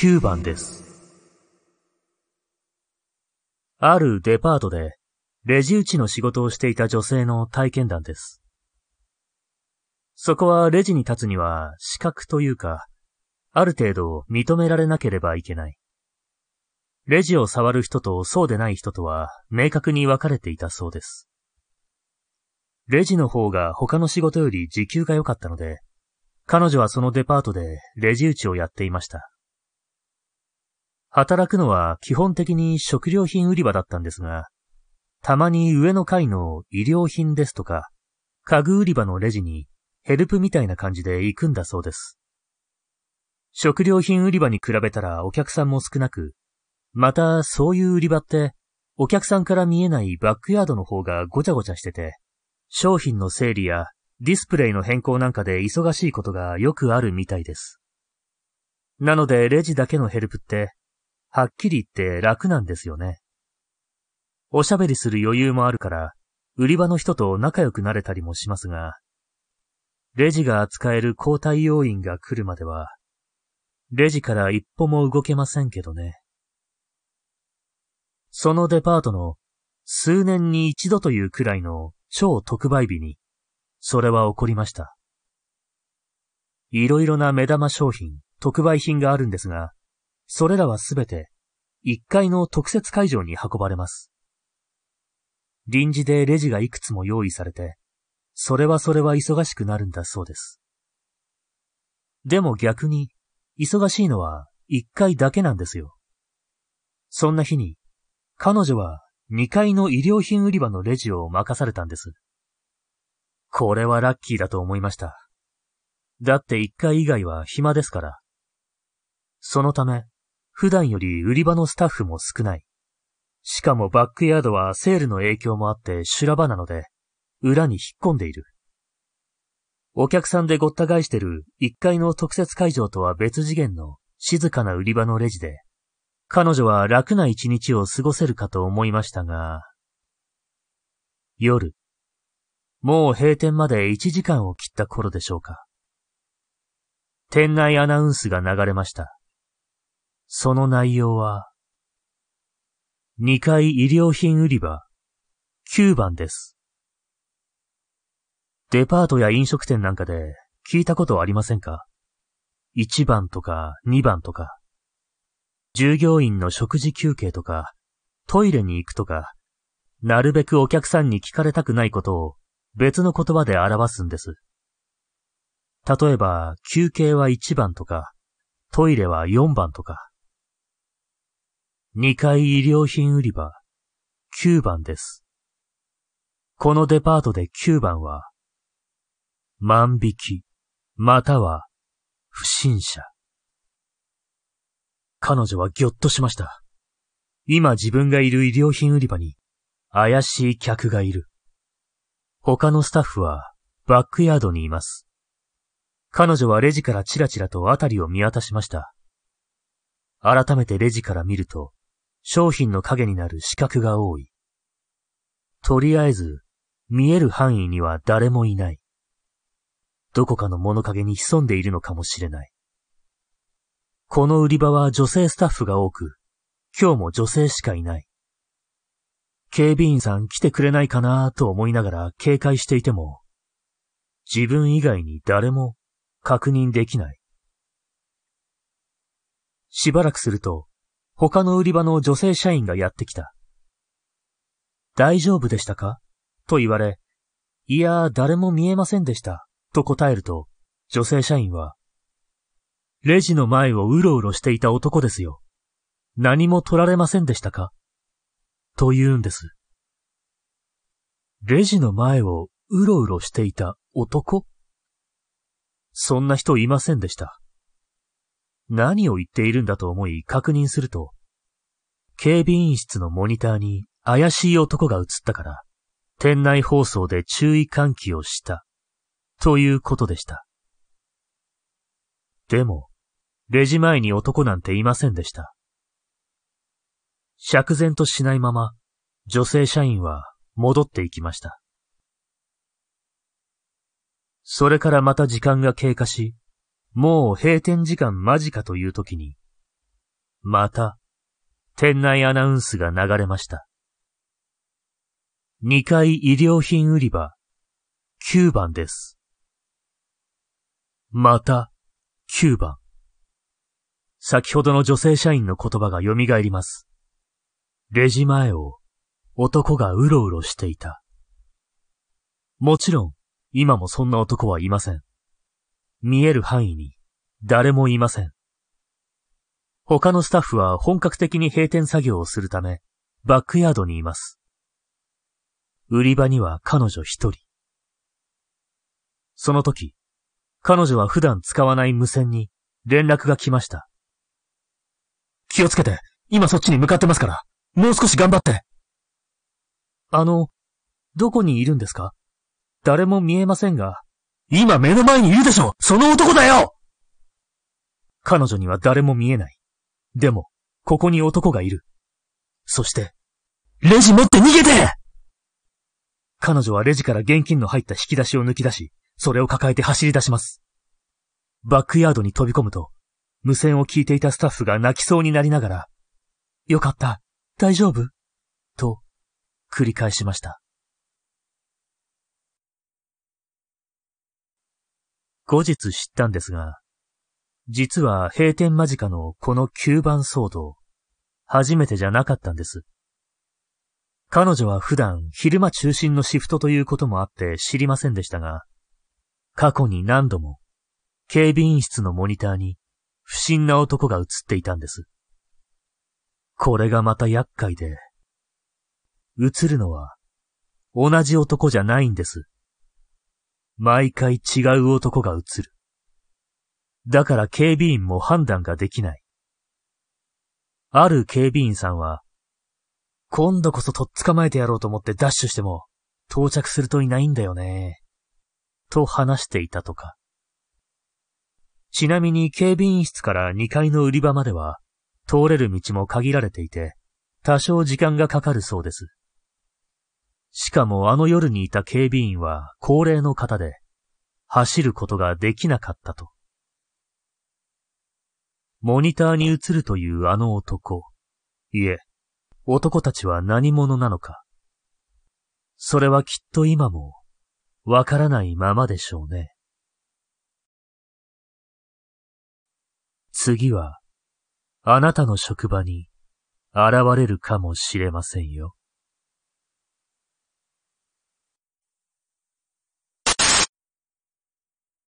9番です。あるデパートで、レジ打ちの仕事をしていた女性の体験談です。そこはレジに立つには資格というか、ある程度認められなければいけない。レジを触る人とそうでない人とは明確に分かれていたそうです。レジの方が他の仕事より時給が良かったので、彼女はそのデパートでレジ打ちをやっていました。働くのは基本的に食料品売り場だったんですが、たまに上の階の医療品ですとか、家具売り場のレジにヘルプみたいな感じで行くんだそうです。食料品売り場に比べたらお客さんも少なく、またそういう売り場ってお客さんから見えないバックヤードの方がごちゃごちゃしてて、商品の整理やディスプレイの変更なんかで忙しいことがよくあるみたいです。なのでレジだけのヘルプって、はっきり言って楽なんですよね。おしゃべりする余裕もあるから、売り場の人と仲良くなれたりもしますが、レジが扱える交代要員が来るまでは、レジから一歩も動けませんけどね。そのデパートの数年に一度というくらいの超特売日に、それは起こりました。いろいろな目玉商品、特売品があるんですが、それらはすべて1階の特設会場に運ばれます。臨時でレジがいくつも用意されて、それはそれは忙しくなるんだそうです。でも逆に、忙しいのは1階だけなんですよ。そんな日に、彼女は2階の医療品売り場のレジを任されたんです。これはラッキーだと思いました。だって1階以外は暇ですから。そのため、普段より売り場のスタッフも少ない。しかもバックヤードはセールの影響もあって修羅場なので、裏に引っ込んでいる。お客さんでごった返してる1階の特設会場とは別次元の静かな売り場のレジで、彼女は楽な一日を過ごせるかと思いましたが、夜、もう閉店まで1時間を切った頃でしょうか。店内アナウンスが流れました。その内容は、2階医療品売り場、9番です。デパートや飲食店なんかで聞いたことありませんか ?1 番とか2番とか。従業員の食事休憩とか、トイレに行くとか、なるべくお客さんに聞かれたくないことを別の言葉で表すんです。例えば、休憩は1番とか、トイレは4番とか。2階医療品売り場、9番です。このデパートで9番は、万引き、または、不審者。彼女はぎょっとしました。今自分がいる医療品売り場に、怪しい客がいる。他のスタッフは、バックヤードにいます。彼女はレジからチラチラと辺りを見渡しました。改めてレジから見ると、商品の影になる死角が多い。とりあえず、見える範囲には誰もいない。どこかの物陰に潜んでいるのかもしれない。この売り場は女性スタッフが多く、今日も女性しかいない。警備員さん来てくれないかなと思いながら警戒していても、自分以外に誰も確認できない。しばらくすると、他の売り場の女性社員がやってきた。大丈夫でしたか？と言われ、いや、誰も見えませんでした。と答えると、女性社員は、レジの前をうろうろしていた男ですよ。何も取られませんでしたか？と言うんです。レジの前をうろうろしていた男？そんな人いませんでした。何を言っているんだと思い確認すると、警備員室のモニターに怪しい男が映ったから、店内放送で注意喚起をした、ということでした。でも、レジ前に男なんていませんでした。釈然としないまま、女性社員は戻っていきました。それからまた時間が経過し、もう閉店時間間近という時に、また、店内アナウンスが流れました。2階医療品売り場、9番です。また、9番。先ほどの女性社員の言葉が蘇ります。レジ前を男がうろうろしていた。もちろん、今もそんな男はいません。見える範囲に誰もいません。他のスタッフは本格的に閉店作業をするため、バックヤードにいます。売り場には彼女一人。その時、彼女は普段使わない無線に連絡が来ました。気をつけて、今そっちに向かってますから、もう少し頑張って。あの、どこにいるんですか？誰も見えませんが。今目の前にいるでしょその男だよ彼女には誰も見えない。でも、ここに男がいる。そして、レジ持って逃げて彼女はレジから現金の入った引き出しを抜き出し、それを抱えて走り出します。バックヤードに飛び込むと、無線を聞いていたスタッフが泣きそうになりながら、よかった、大丈夫？と、繰り返しました。後日知ったんですが、実は閉店間近のこの9番騒動、初めてじゃなかったんです。彼女は普段昼間中心のシフトということもあって知りませんでしたが、過去に何度も警備員室のモニターに不審な男が映っていたんです。これがまた厄介で、映るのは同じ男じゃないんです。毎回違う男が映る。だから警備員も判断ができない。ある警備員さんは今度こそとっ捕まえてやろうと思ってダッシュしても、到着するといないんだよね。と話していたとか。ちなみに警備員室から2階の売り場までは、通れる道も限られていて、多少時間がかかるそうです。しかもあの夜にいた警備員は高齢の方で、走ることができなかったと。モニターに映るというあの男。いえ、男たちは何者なのか。それはきっと今もわからないままでしょうね。次はあなたの職場に現れるかもしれませんよ。